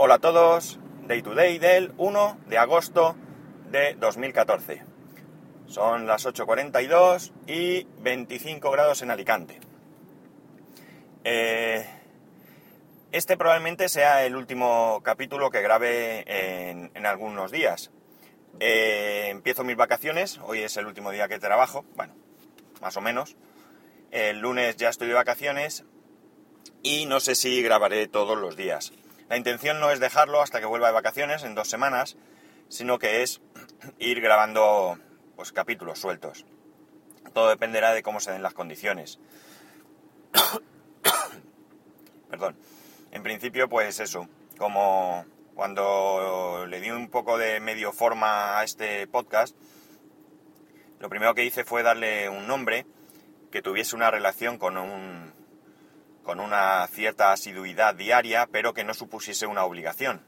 Hola a todos, Day to Day del 1 de agosto de 2014. Son las 8.42 y 25 grados en Alicante. Eh, este probablemente sea el último capítulo que grabe en, algunos días. Eh, empiezo mis vacaciones, hoy es el último día que trabajo, bueno, más o menos. El lunes ya estoy de vacaciones y no sé si grabaré todos los días. La intención no es dejarlo hasta que vuelva de vacaciones en dos semanas, sino que es ir grabando pues, capítulos sueltos. Todo dependerá de cómo se den las condiciones. Perdón. En principio, pues eso, como cuando le di un poco de medio forma a este podcast, lo primero que hice fue darle un nombre que tuviese una relación con un con una cierta asiduidad diaria, pero que no supusiese una obligación.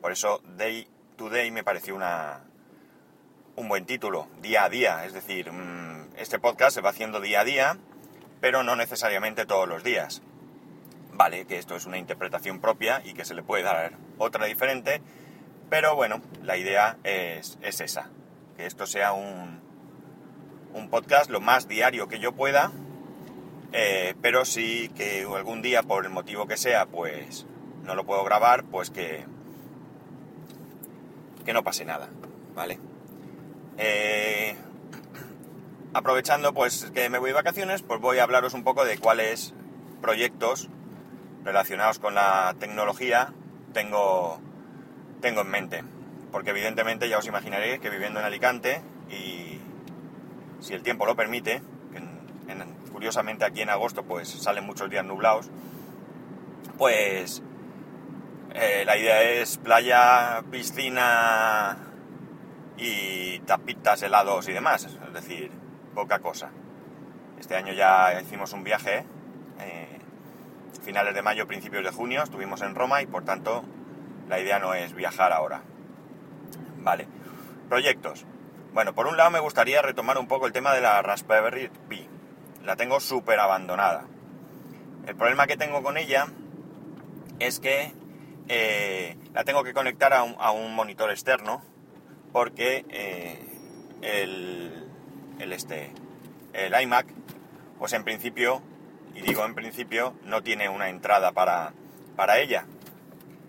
Por eso Day to Day me pareció una, un buen título, día a día. Es decir, mm, este podcast se va haciendo día a día, pero no necesariamente todos los días. Vale, que esto es una interpretación propia y que se le puede dar otra diferente, pero bueno, la idea es, es esa, que esto sea un, un podcast lo más diario que yo pueda, eh, pero sí que algún día, por el motivo que sea, pues no lo puedo grabar, pues que, que no pase nada, ¿vale? Eh, aprovechando pues que me voy de vacaciones, pues voy a hablaros un poco de cuáles proyectos relacionados con la tecnología tengo, tengo en mente. Porque evidentemente ya os imaginaréis que viviendo en Alicante y si el tiempo lo permite, curiosamente aquí en agosto pues salen muchos días nublados, pues eh, la idea es playa, piscina y tapitas, helados y demás, es decir, poca cosa. Este año ya hicimos un viaje, eh, finales de mayo, principios de junio, estuvimos en Roma y por tanto la idea no es viajar ahora. Vale, proyectos. Bueno, por un lado me gustaría retomar un poco el tema de la Raspberry Pi la tengo súper abandonada. El problema que tengo con ella es que eh, la tengo que conectar a un, monitor externo porque eh, el, el, este, el iMac, pues en principio, y digo en principio, no tiene una entrada para, para ella.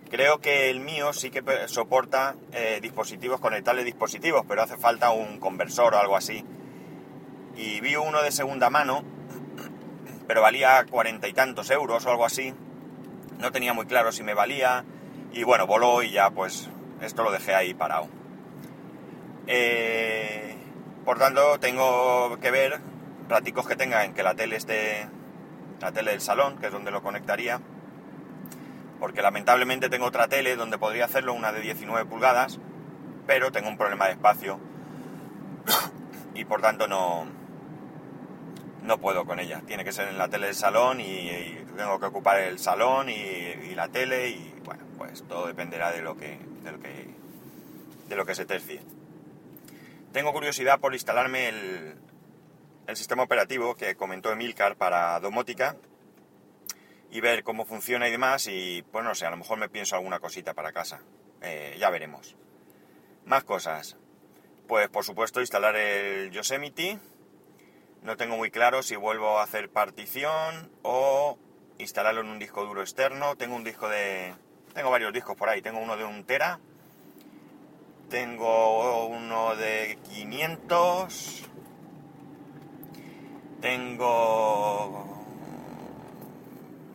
Creo que el mío sí que soporta eh, dispositivos, conectables dispositivos, pero hace falta un conversor o algo así y vi uno de segunda mano, pero valía cuarenta y tantos euros o algo así. No tenía muy claro si me valía y bueno, voló y ya pues esto lo dejé ahí parado. Eh, por tanto, tengo que ver raticos que tenga en que la tele esté, la tele del salón, que es donde lo conectaría, porque lamentablemente tengo otra tele donde podría hacerlo, una de 19 pulgadas, pero tengo un problema de espacio y por tanto no, no puedo con ella. Tiene que ser en la tele del salón y, tengo que ocupar el salón y, la tele y bueno, pues todo dependerá de lo que, de lo que, de lo que se tercie. Tengo curiosidad por instalarme el, el sistema operativo que comentó Emilcar para domótica y ver cómo funciona y demás y pues no sé, a lo mejor me pienso alguna cosita para casa. Eh, ya veremos. Más cosas. Pues por supuesto instalar el Yosemite no tengo muy claro si vuelvo a hacer partición o instalarlo en un disco duro externo. Tengo un disco de... Tengo varios discos por ahí. Tengo uno de un tera. Tengo uno de 500. Tengo...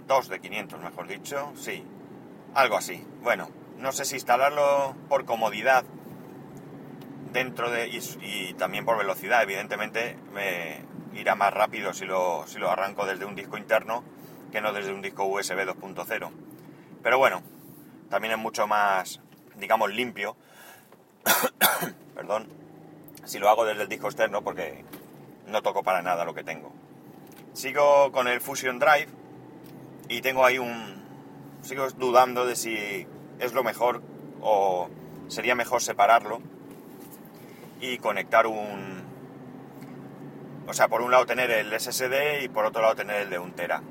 Dos de 500, mejor dicho. Sí. Algo así. Bueno, no sé si instalarlo por comodidad dentro de... y, también por velocidad, evidentemente. Me, irá más rápido si lo, si lo arranco desde un disco interno que no desde un disco USB 2.0. Pero bueno, también es mucho más, digamos, limpio. Perdón. Si lo hago desde el disco externo porque no toco para nada lo que tengo. Sigo con el Fusion Drive y tengo ahí un... Sigo dudando de si es lo mejor o sería mejor separarlo y conectar un, o sea, por un lado tener el SSD y por otro lado tener el de un tera.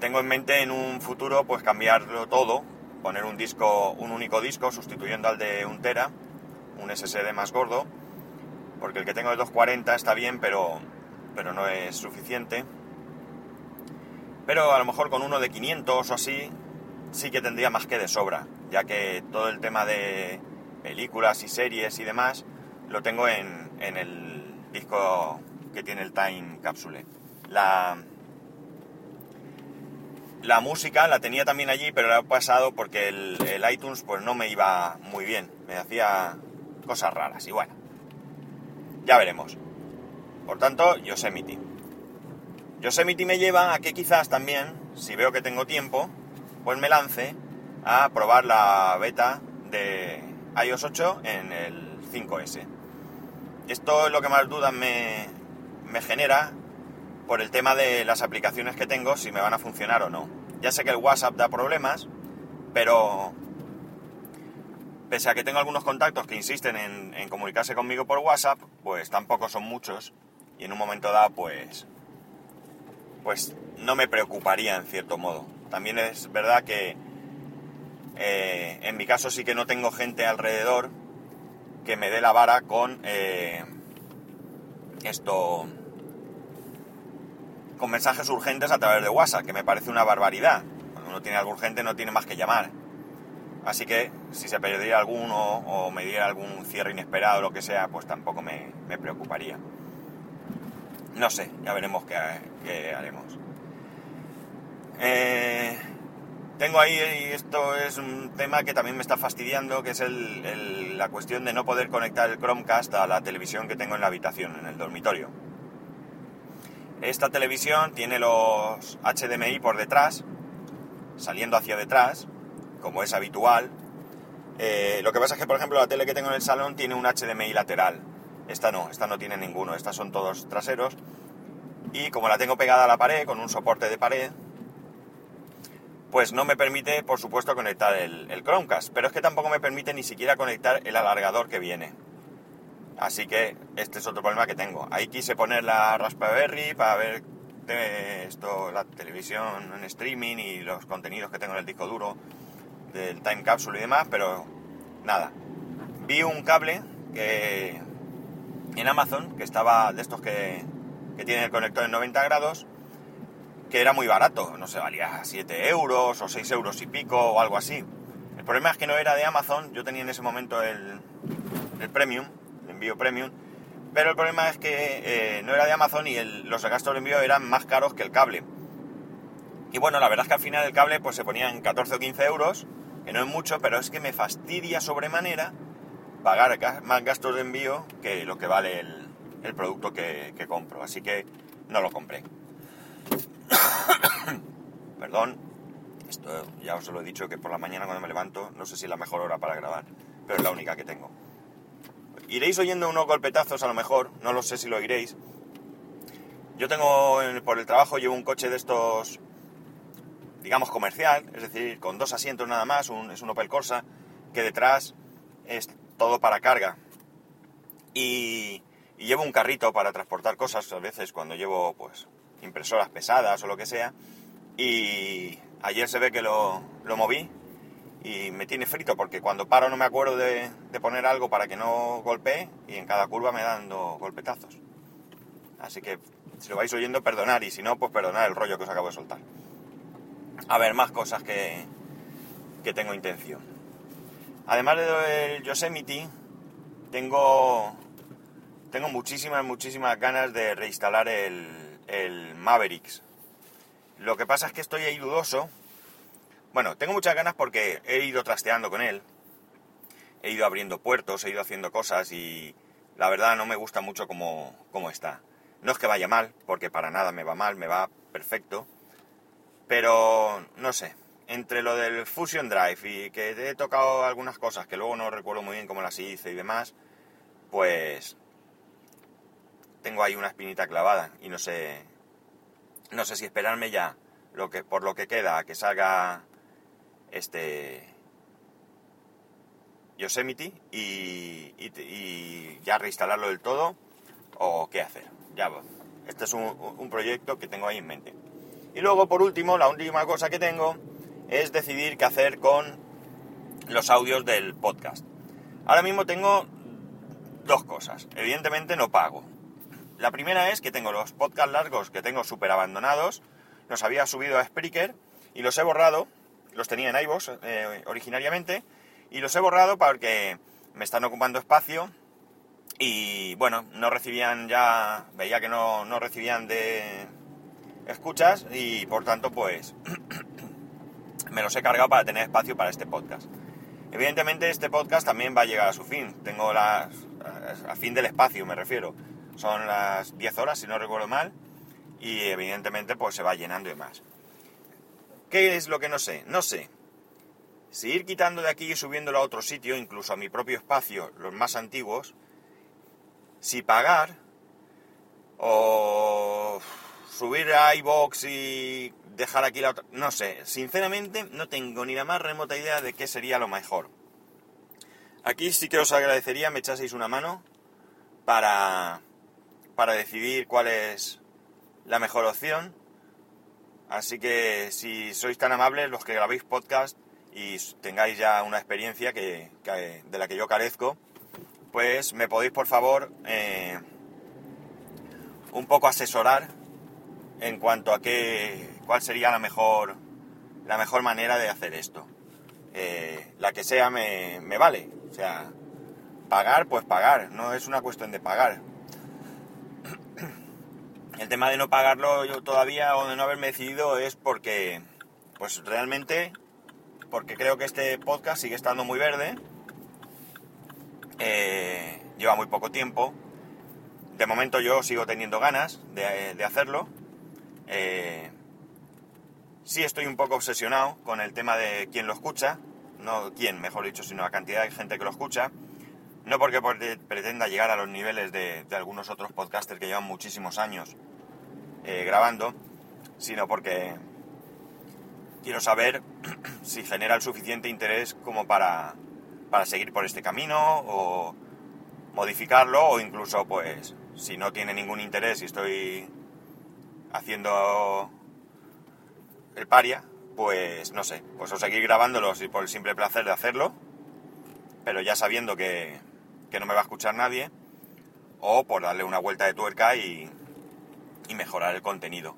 Tengo en mente en un futuro pues cambiarlo todo poner un disco, un único disco, sustituyendo al de un tera, un SSD más gordo, porque el que tengo de 240 está bien, pero, pero no es suficiente. Pero a lo mejor con uno de 500 o así, sí que tendría más que de sobra, ya que todo el tema de películas y series y demás lo tengo en, en el disco que tiene el Time Capsule. La, la música la tenía también allí, pero la he pasado porque el, iTunes pues no me iba muy bien, me hacía cosas raras y bueno, ya veremos. Por tanto, Yosemite. Yosemite me lleva a que quizás también, si veo que tengo tiempo, pues me lance a probar la beta de iOS 8 en el 5S. Esto es lo que más dudas me, me genera por el tema de las aplicaciones que tengo, si me van a funcionar o no. Ya sé que el WhatsApp da problemas, pero pese a que tengo algunos contactos que insisten en, en, comunicarse conmigo por WhatsApp, pues tampoco son muchos y en un momento dado pues pues no me preocuparía en cierto modo. También es verdad que eh, en mi caso sí que no tengo gente alrededor que me dé la vara con eh, esto con mensajes urgentes a través de WhatsApp, que me parece una barbaridad. Cuando uno tiene algo urgente no tiene más que llamar. Así que si se perdiera alguno o me diera algún cierre inesperado o lo que sea, pues tampoco me, preocuparía. No sé, ya veremos qué, qué haremos. Eh, tengo ahí, y esto es un tema que también me está fastidiando, que es la cuestión de no poder conectar el Chromecast a la televisión que tengo en la habitación, en el dormitorio. Esta televisión tiene los HDMI por detrás, saliendo hacia detrás, como es habitual. Eh, lo que pasa es que, por ejemplo, la tele que tengo en el salón tiene un HDMI lateral. Esta no, esta no tiene ninguno, estas son todos traseros. Y como la tengo pegada a la pared, con un soporte de pared, pues no me permite, por supuesto, conectar el, el, Chromecast. Pero es que tampoco me permite ni siquiera conectar el alargador que viene. Así que este es otro problema que tengo. Ahí quise poner la Raspberry para ver esto, la televisión en streaming y los contenidos que tengo en el disco duro del Time Capsule y demás, pero nada. Vi un cable que en Amazon, que estaba de estos que, que tiene el conector en 90 grados, que era muy barato, no sé, valía 7 euros o 6 euros y pico o algo así. El problema es que no era de Amazon, yo tenía en ese momento el, el Premium, el envío Premium, pero el problema es que eh, no era de Amazon y el, los gastos de envío eran más caros que el cable. Y bueno, la verdad es que al final el cable pues se ponía en 14 o 15 euros, que no es mucho, pero es que me fastidia sobremanera pagar más gastos de envío que lo que vale el, el producto que, que compro. Así que no lo compré. Perdón, esto ya os lo he dicho que por la mañana cuando me levanto no sé si es la mejor hora para grabar, pero es la única que tengo. Iréis oyendo unos golpetazos a lo mejor, no lo sé si lo oiréis. Yo tengo por el trabajo llevo un coche de estos, digamos comercial, es decir, con dos asientos nada más, es un Opel Corsa, que detrás es todo para carga. Y, y llevo un carrito para transportar cosas a veces cuando llevo pues impresoras pesadas o lo que sea. Y ayer se ve que lo, lo moví y me tiene frito porque cuando paro no me acuerdo de, de, poner algo para que no golpee y en cada curva me dando golpetazos. Así que si lo vais oyendo, perdonar y si no, pues perdonar el rollo que os acabo de soltar. A ver, más cosas que, que tengo intención. Además del Yosemite, tengo, tengo muchísimas, muchísimas ganas de reinstalar el, el Mavericks. Lo que pasa es que estoy ahí dudoso. Bueno, tengo muchas ganas porque he ido trasteando con él. He ido abriendo puertos, he ido haciendo cosas y la verdad no me gusta mucho como, como está. No es que vaya mal, porque para nada me va mal, me va perfecto. Pero no sé, entre lo del Fusion Drive y que he tocado algunas cosas que luego no recuerdo muy bien cómo las hice y demás, pues tengo ahí una espinita clavada y no sé, no sé si esperarme ya lo que, por lo que queda a que salga este Yosemite y, ya reinstalarlo del todo o qué hacer. Ya, este es un proyecto que tengo ahí en mente. Y luego, por último, la última cosa que tengo es decidir qué hacer con los audios del podcast. Ahora mismo tengo dos cosas. Evidentemente no pago. La primera es que tengo los podcasts largos que tengo súper abandonados, los había subido a Spreaker y los he borrado, los tenía en iVoox eh, originariamente, y los he borrado porque me están ocupando espacio y bueno, no recibían ya, veía que no, no recibían de escuchas y por tanto pues me los he cargado para tener espacio para este podcast. Evidentemente este podcast también va a llegar a su fin, tengo las... a fin del espacio me refiero, son las 10 horas si no recuerdo mal y evidentemente pues se va llenando y más. ¿Qué es lo que no sé? No sé si ir quitando de aquí y subiéndolo a otro sitio, incluso a mi propio espacio, los más antiguos, si pagar o subir a iBox y dejar aquí la otra... No sé, sinceramente no tengo ni la más remota idea de qué sería lo mejor. Aquí sí que os agradecería me echaseis una mano para, para decidir cuál es la mejor opción. Así que si sois tan amables los que grabéis podcast y tengáis ya una experiencia que, de la que yo carezco, pues me podéis por favor eh, un poco asesorar en cuanto a qué, cuál sería la mejor, la mejor manera de hacer esto. Eh, la que sea me, me vale. O sea, pagar, pues pagar. No es una cuestión de pagar. El tema de no pagarlo yo todavía o de no haberme decidido es porque, pues realmente, porque creo que este podcast sigue estando muy verde. Eh, lleva muy poco tiempo. De momento yo sigo teniendo ganas de, hacerlo. Eh, sí estoy un poco obsesionado con el tema de quién lo escucha. No quién, mejor dicho, sino la cantidad de gente que lo escucha. No porque pretenda llegar a los niveles de, algunos otros podcasters que llevan muchísimos años eh, grabando, sino porque quiero saber si genera el suficiente interés como para, para seguir por este camino o modificarlo o incluso pues si no tiene ningún interés y estoy haciendo el paria, pues no sé, pues o seguir grabándolos y por el simple placer de hacerlo, pero ya sabiendo que, que no me va a escuchar nadie, o por darle una vuelta de tuerca y, y mejorar el contenido.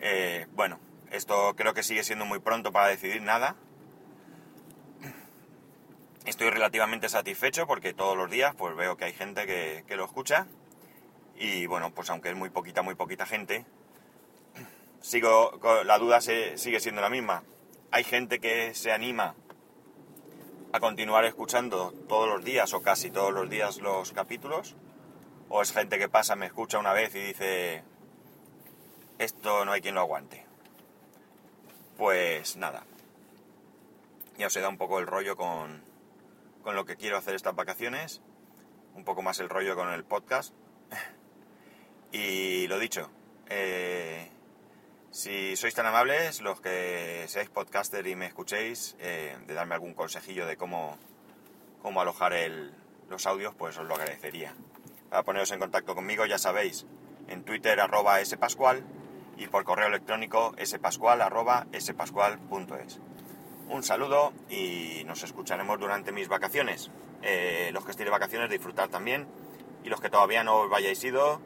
Eh, bueno, esto creo que sigue siendo muy pronto para decidir nada. Estoy relativamente satisfecho porque todos los días pues veo que hay gente que, que lo escucha y bueno, pues aunque es muy poquita, muy poquita gente, sigo, la duda se, sigue siendo la misma. Hay gente que se anima a continuar escuchando todos los días o casi todos los días los capítulos? ¿O es gente que pasa, me escucha una vez y dice, esto no hay quien lo aguante? Pues nada, ya os he dado un poco el rollo con, con lo que quiero hacer estas vacaciones, un poco más el rollo con el podcast. y lo dicho, eh, si sois tan amables, los que seáis podcaster y me escuchéis, eh, de darme algún consejillo de cómo, cómo alojar los audios, pues os lo agradecería. Para poneros en contacto conmigo, ya sabéis, en Twitter arroba spascual y por correo electrónico spascual arroba spascual.es. Un saludo y nos escucharemos durante mis vacaciones. Eh, los que estéis de vacaciones, disfrutar también. Y los que todavía no os vayáis ido,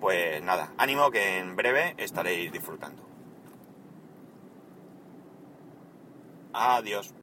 pues nada, ánimo que en breve estaréis disfrutando. Adiós.